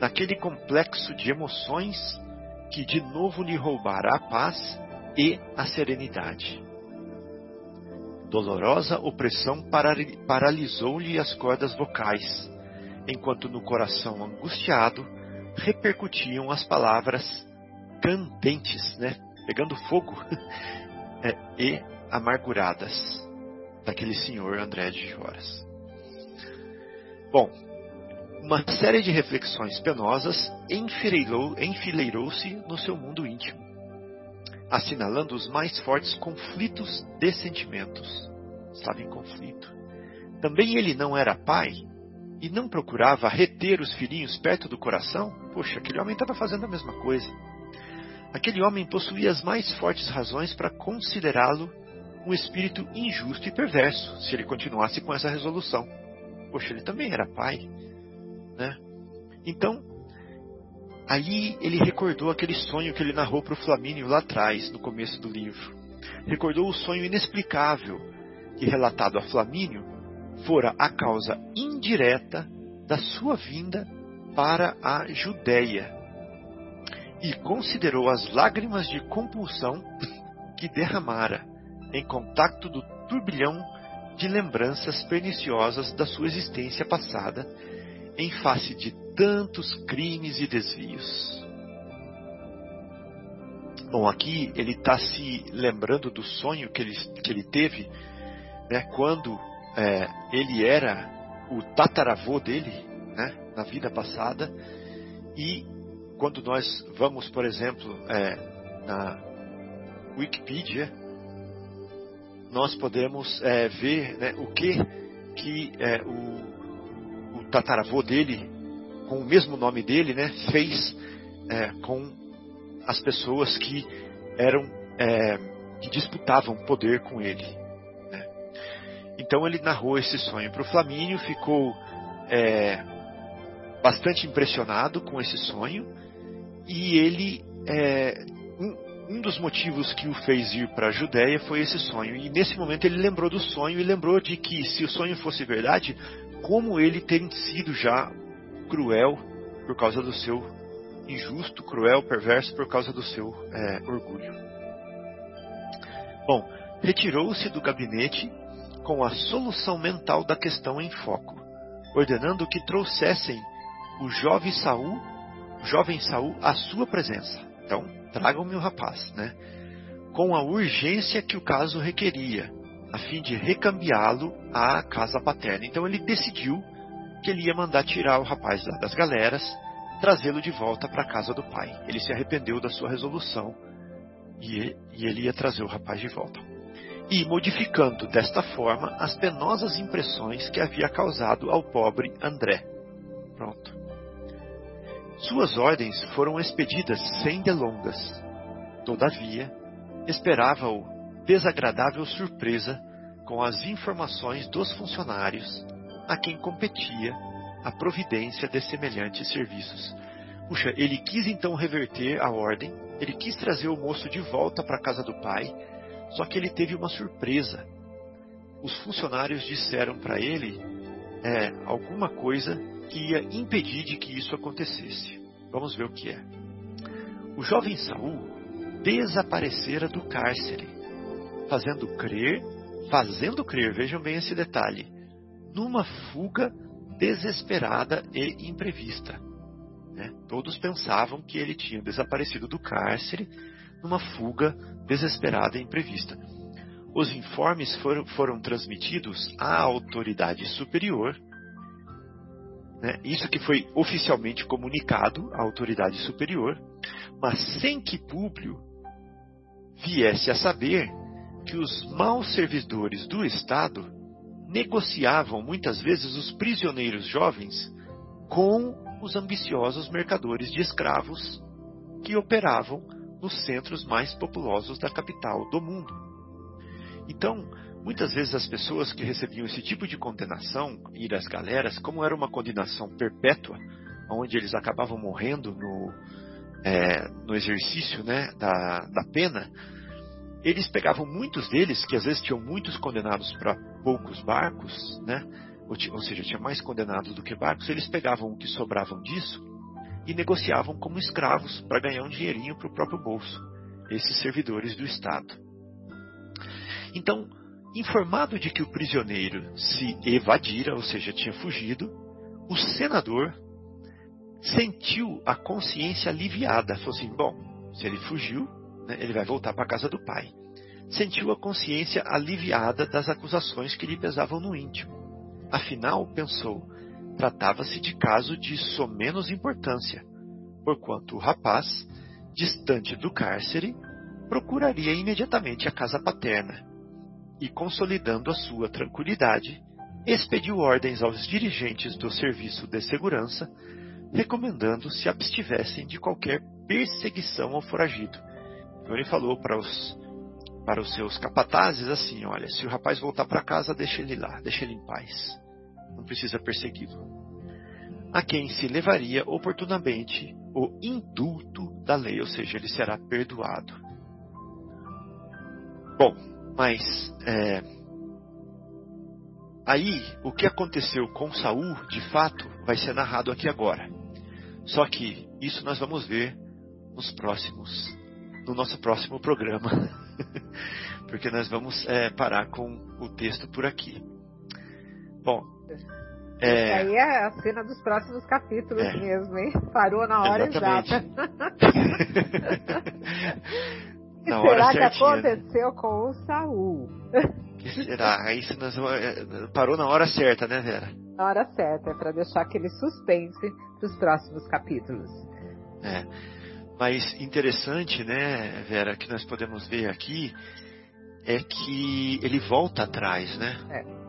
naquele complexo de emoções que de novo lhe roubara a paz e a serenidade. Dolorosa opressão paralisou-lhe as cordas vocais, enquanto no coração angustiado repercutiam as palavras candentes, né, pegando fogo, é, e amarguradas daquele senhor André de Joras. Bom, uma série de reflexões penosas enfileirou-se no seu mundo íntimo, assinalando os mais fortes conflitos de sentimentos. Estava em conflito. Também ele não era pai e não procurava reter os filhinhos perto do coração? Poxa, aquele homem estava fazendo a mesma coisa. Aquele homem possuía as mais fortes razões para considerá-lo um espírito injusto e perverso, se ele continuasse com essa resolução. Poxa, ele também era pai, né? Então, aí ele recordou aquele sonho que ele narrou para o Flamínio lá atrás, no começo do livro. Recordou o sonho inexplicável que, relatado a Flamínio, fora a causa indireta da sua vinda para a Judéia. E considerou as lágrimas de compulsão que derramara em contato do turbilhão de lembranças perniciosas da sua existência passada, em face de tantos crimes e desvios. Bom, aqui ele está se lembrando do sonho que ele, que ele teve né, quando é, ele era o tataravô dele né, na vida passada e quando nós vamos, por exemplo, é, na Wikipedia, nós podemos é, ver né, o que, que é, o, o, tataravô dele, com o mesmo nome dele, né, fez é, com as pessoas que eram é, que disputavam poder com ele. Né. Então ele narrou esse sonho para o Flamínio, ficou é, bastante impressionado com esse sonho e ele é, um dos motivos que o fez ir para a Judéia foi esse sonho. E nesse momento ele lembrou do sonho e lembrou de que se o sonho fosse verdade, como ele tem sido já cruel por causa do seu injusto, cruel, perverso por causa do seu é, orgulho. Bom, retirou-se do gabinete com a solução mental da questão em foco, ordenando que trouxessem o jovem Saul, o jovem Saul à sua presença. Então, tragam-me o rapaz, né? Com a urgência que o caso requeria, a fim de recambiá-lo à casa paterna. Então ele decidiu que ele ia mandar tirar o rapaz das galeras, trazê-lo de volta para a casa do pai. Ele se arrependeu da sua resolução e, e ele ia trazer o rapaz de volta. E modificando desta forma as penosas impressões que havia causado ao pobre André. Pronto. Suas ordens foram expedidas sem delongas. Todavia, esperava-o desagradável surpresa com as informações dos funcionários a quem competia a providência de semelhantes serviços. Puxa, ele quis então reverter a ordem, ele quis trazer o moço de volta para a casa do pai, só que ele teve uma surpresa. Os funcionários disseram para ele é, alguma coisa que ia impedir de que isso acontecesse. Vamos ver o que é. O jovem Saul desaparecera do cárcere, fazendo crer, fazendo crer, vejam bem esse detalhe, numa fuga desesperada e imprevista. Né? Todos pensavam que ele tinha desaparecido do cárcere numa fuga desesperada e imprevista. Os informes foram, foram transmitidos à autoridade superior, né? isso que foi oficialmente comunicado à autoridade superior, mas sem que Públio viesse a saber que os maus servidores do Estado negociavam muitas vezes os prisioneiros jovens com os ambiciosos mercadores de escravos que operavam nos centros mais populosos da capital do mundo. Então, muitas vezes as pessoas que recebiam esse tipo de condenação, ir às galeras, como era uma condenação perpétua, onde eles acabavam morrendo no, é, no exercício né, da, da pena, eles pegavam muitos deles, que às vezes tinham muitos condenados para poucos barcos, né, ou, ou seja, tinha mais condenados do que barcos, eles pegavam o que sobravam disso e negociavam como escravos para ganhar um dinheirinho para o próprio bolso, esses servidores do Estado. Então, informado de que o prisioneiro se evadira, ou seja, tinha fugido, o senador sentiu a consciência aliviada. Falou assim: bom, se ele fugiu, né, ele vai voltar para a casa do pai. Sentiu a consciência aliviada das acusações que lhe pesavam no íntimo. Afinal, pensou, tratava-se de caso de somenos importância, porquanto o rapaz, distante do cárcere, procuraria imediatamente a casa paterna e, consolidando a sua tranquilidade, expediu ordens aos dirigentes do serviço de segurança recomendando se abstivessem de qualquer perseguição ao foragido. Então ele falou para os, para os seus capatazes assim: olha, se o rapaz voltar para casa, deixa ele lá, deixa ele em paz. Não precisa persegui-lo. A quem se levaria oportunamente o indulto da lei, ou seja, ele será perdoado. Bom, mas é, aí o que aconteceu com Saul, de fato, vai ser narrado aqui agora. Só que isso nós vamos ver nos próximos, no nosso próximo programa, porque nós vamos é, parar com o texto por aqui. Bom, é... Aí é a cena dos próximos capítulos é. mesmo, hein? Parou na hora Exatamente. exata. na hora será que aconteceu com o Saul? que será? Aí nós, é, parou na hora certa, né, Vera? Na hora certa, é para deixar aquele suspense para os próximos capítulos. É. Mas interessante, né, Vera, que nós podemos ver aqui é que ele volta atrás, né? É.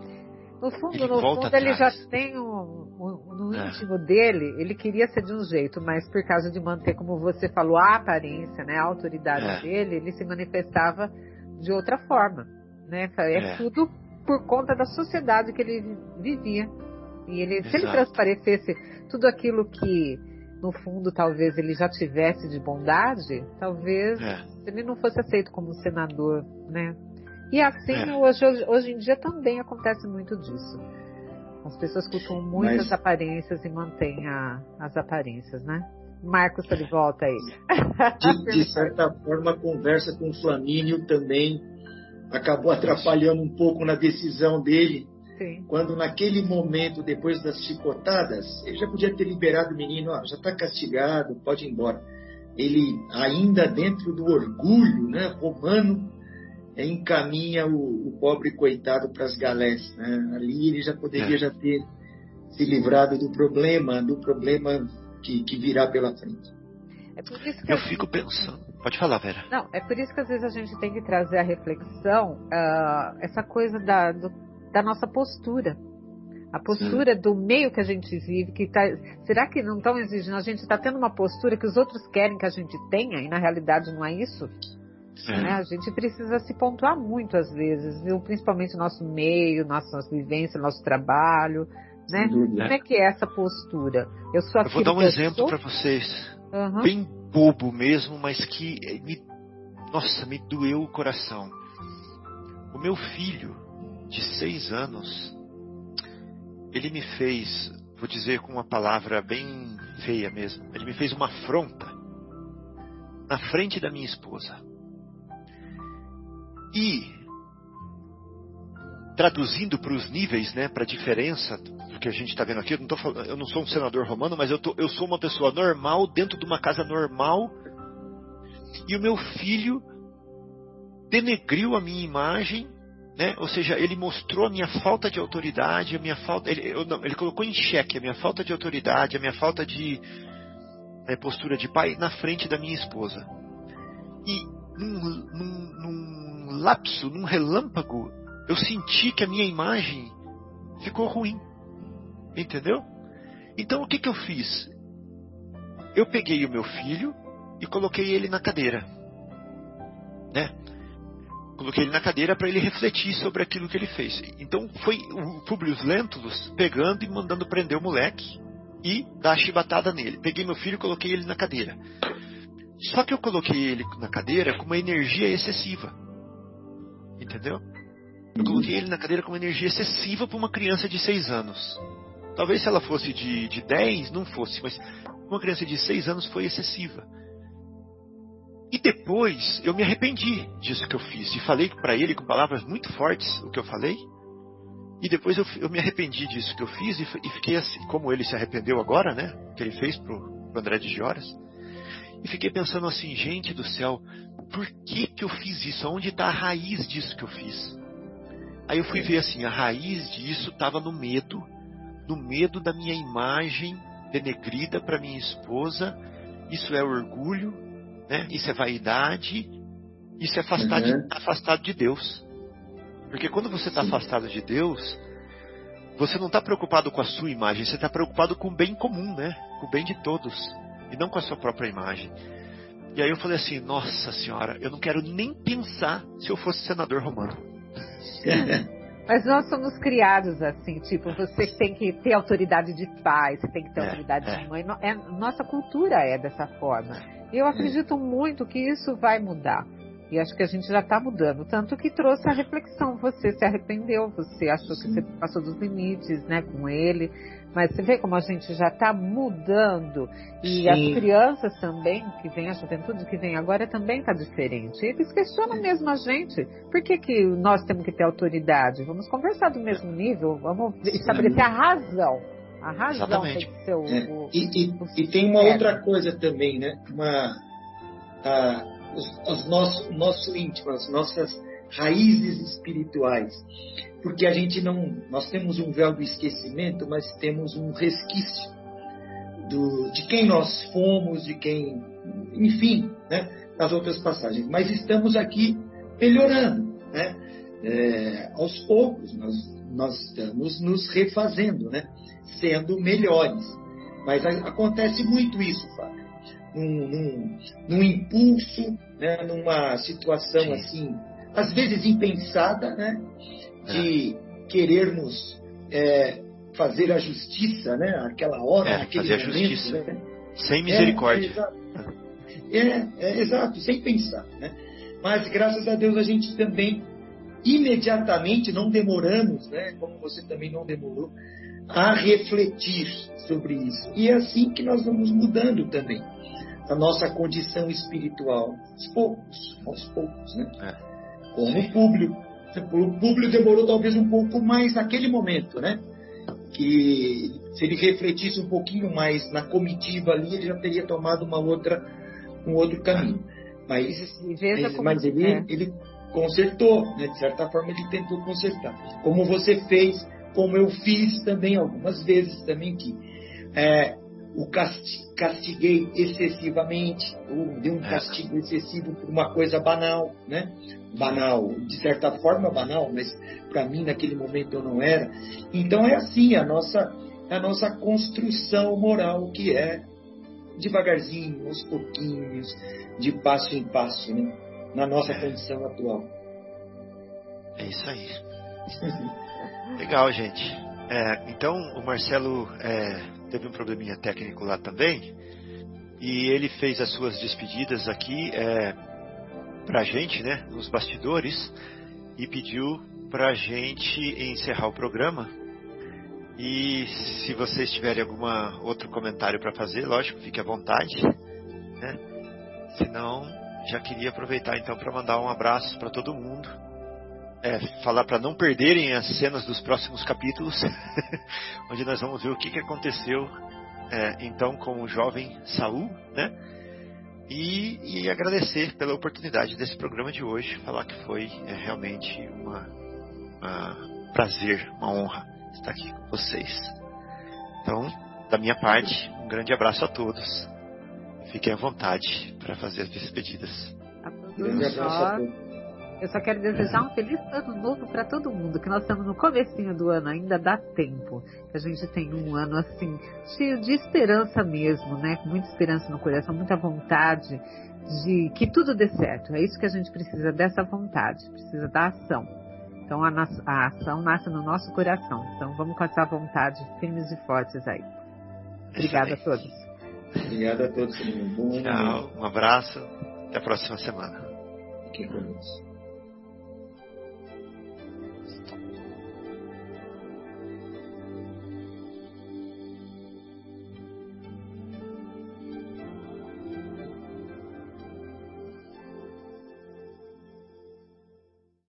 No fundo, no fundo, ele já tem um, um no é. íntimo dele, ele queria ser de um jeito, mas por causa de manter, como você falou, a aparência, né, a autoridade é. dele, ele se manifestava de outra forma, né? É, é, tudo por conta da sociedade que ele vivia. E ele, se ele transparecesse tudo aquilo que, no fundo, talvez ele já tivesse de bondade, talvez é. ele não fosse aceito como senador, né? E assim, é. hoje, hoje em dia também acontece muito disso. As pessoas cultuam muitas Mas... aparências e mantêm a, as aparências, né? Marcos está de volta aí. De, de, certa forma, a conversa com o Flamínio também acabou atrapalhando um pouco na decisão dele Sim. Quando naquele momento, depois das chicotadas, ele já podia ter liberado o menino, ó, já está castigado, pode ir embora. Ele, ainda dentro do orgulho né, romano, é, encaminha o, o, pobre coitado para as galés. Né? Ali ele já poderia é. já ter se livrado do problema, do problema que, que virá pela frente. É eu fico pensando. Pode falar, Vera. Não, é por isso que às vezes a gente tem que trazer a reflexão, uh, essa coisa da, do da nossa postura. A postura Sim. do meio que a gente vive, que tá, será que não estão exigindo? A gente está tendo uma postura que os outros querem que a gente tenha e na realidade não é isso? Né? A gente precisa se pontuar muito às vezes, viu? principalmente o nosso meio, nossas vivências, nosso trabalho. Né? Como é que é essa postura? Eu sou Eu vou dar um exemplo para vocês, uhum. bem bobo mesmo, mas que me, nossa, me doeu o coração. O meu filho, de seis anos, ele me fez, vou dizer com uma palavra bem feia mesmo, ele me fez uma afronta na frente da minha esposa. E traduzindo para os níveis, né, para a diferença do que a gente está vendo aqui, eu não, tô, eu não, sou um senador romano, mas eu, tô, eu sou uma pessoa normal dentro de uma casa normal e o meu filho denegriu a minha imagem, né? ou seja, ele mostrou a minha falta de autoridade, a minha falta, ele, eu, não, ele colocou em xeque a minha falta de autoridade, a minha falta de né, postura de pai na frente da minha esposa. E num, num, num lapso, num relâmpago, eu senti que a minha imagem ficou ruim. Entendeu? Então o que, que eu fiz? Eu peguei o meu filho e coloquei ele na cadeira. Né? Coloquei ele na cadeira para ele refletir sobre aquilo que ele fez. Então foi o Publius Lentulus pegando e mandando prender o moleque e dar a chibatada nele. Peguei meu filho e coloquei ele na cadeira. Só que eu coloquei ele na cadeira com uma energia excessiva. Entendeu? Eu coloquei ele na cadeira com uma energia excessiva para uma criança de 6 anos. Talvez se ela fosse de, de 10, não fosse, mas uma criança de 6 anos foi excessiva. E depois eu me arrependi disso que eu fiz. E falei para ele com palavras muito fortes o que eu falei. E depois eu, eu me arrependi disso que eu fiz e, e, fiquei assim, como ele se arrependeu agora, né? Que ele fez pro, pro André de Gioras. E fiquei pensando assim, gente do céu, por que que eu fiz isso? Onde está a raiz disso que eu fiz? Aí eu fui ver assim, a raiz disso estava no medo, no medo da minha imagem denegrida para minha esposa. Isso é orgulho, né? Isso é vaidade, isso é afastar uhum. de, afastado de Deus. Porque quando você está afastado de Deus, você não está preocupado com a sua imagem, você está preocupado com o bem comum, né? Com o bem de todos, e não com a sua própria imagem. E aí eu falei assim, nossa senhora, eu não quero nem pensar se eu fosse senador romano. Mas nós somos criados assim, tipo, você tem que ter autoridade de pai, você tem que ter é, autoridade é. de mãe. É, nossa cultura é dessa forma. E eu acredito muito que isso vai mudar. E acho que a gente já está mudando. Tanto que trouxe a reflexão. Você se arrependeu, você achou Sim. que você passou dos limites né, com ele. Mas você vê como a gente já está mudando. E Sim. as crianças também, que vem a juventude que vem agora, também está diferente. Eles questionam mesmo a gente. Por que, que nós temos que ter autoridade? Vamos conversar do mesmo nível, vamos estabelecer a razão. A razão Exatamente. tem que ser o, é. o, e, e, o e, tem uma outra coisa também, né? Uma, a, os, os nosso, nosso íntimo, as nossas raízes espirituais. Porque a gente não. Nós temos um véu do esquecimento, mas temos um resquício do, de quem nós fomos, de quem. Enfim, né? Nas outras passagens. Mas estamos aqui melhorando, né? É, aos poucos, nós, nós estamos nos refazendo, né? sendo melhores. Mas acontece muito isso, Fábio. Num, num, num impulso, né? numa situação Sim. assim, às vezes impensada, né? de é. querermos é, fazer a justiça, né? aquela hora, é, aquele fazer momento. A justiça. Né? Sem misericórdia. É, é, é, exato, sem pensar. Né? Mas graças a Deus a gente também imediatamente, não demoramos, né? como você também não demorou, a refletir sobre isso. E é assim que nós vamos mudando também a nossa condição espiritual, aos poucos, aos poucos, né? É. Como o público. O público demorou talvez um pouco mais naquele momento, né? Que se ele refletisse um pouquinho mais na comitiva ali, ele já teria tomado uma outra, um outro caminho. Mas, mas, mas ele, é. ele consertou, né? de certa forma ele tentou consertar. Como você fez como eu fiz também algumas vezes também que é, o castiguei excessivamente, ou dei um é. castigo excessivo por uma coisa banal, né? Banal, de certa forma banal, mas para mim naquele momento eu não era. Então é assim a nossa a nossa construção moral que é devagarzinho, aos pouquinhos, de passo em passo, né? Na nossa é. condição atual. É isso aí. Legal, gente. É, então, o Marcelo é, teve um probleminha técnico lá também. E ele fez as suas despedidas aqui é, para a gente, né, nos bastidores, e pediu para a gente encerrar o programa. E se vocês tiverem algum outro comentário para fazer, lógico, fique à vontade. Né? Se não, já queria aproveitar então para mandar um abraço para todo mundo é, falar para não perderem as cenas dos próximos capítulos, onde nós vamos ver o que, que aconteceu é, então com o jovem Saul, né? E, e, agradecer pela oportunidade desse programa de hoje, falar que foi é, realmente uma prazer, uma honra estar aqui com vocês. Então, da minha parte, um grande abraço a todos. Fiquem à vontade para fazer as despedidas. A todos eu só quero desejar um feliz ano novo para todo mundo, que nós estamos no comecinho do ano, ainda dá tempo. Que a gente tem um ano assim, cheio de esperança mesmo, né? Com muita esperança no coração, muita vontade de que tudo dê certo. É isso que a gente precisa dessa vontade, precisa da ação. Então a, a ação nasce no nosso coração. Então vamos com essa vontade firmes e fortes aí. Obrigada a todos. Obrigado a todos. Tchau, um abraço. Até a próxima semana. Fiquem com Deus.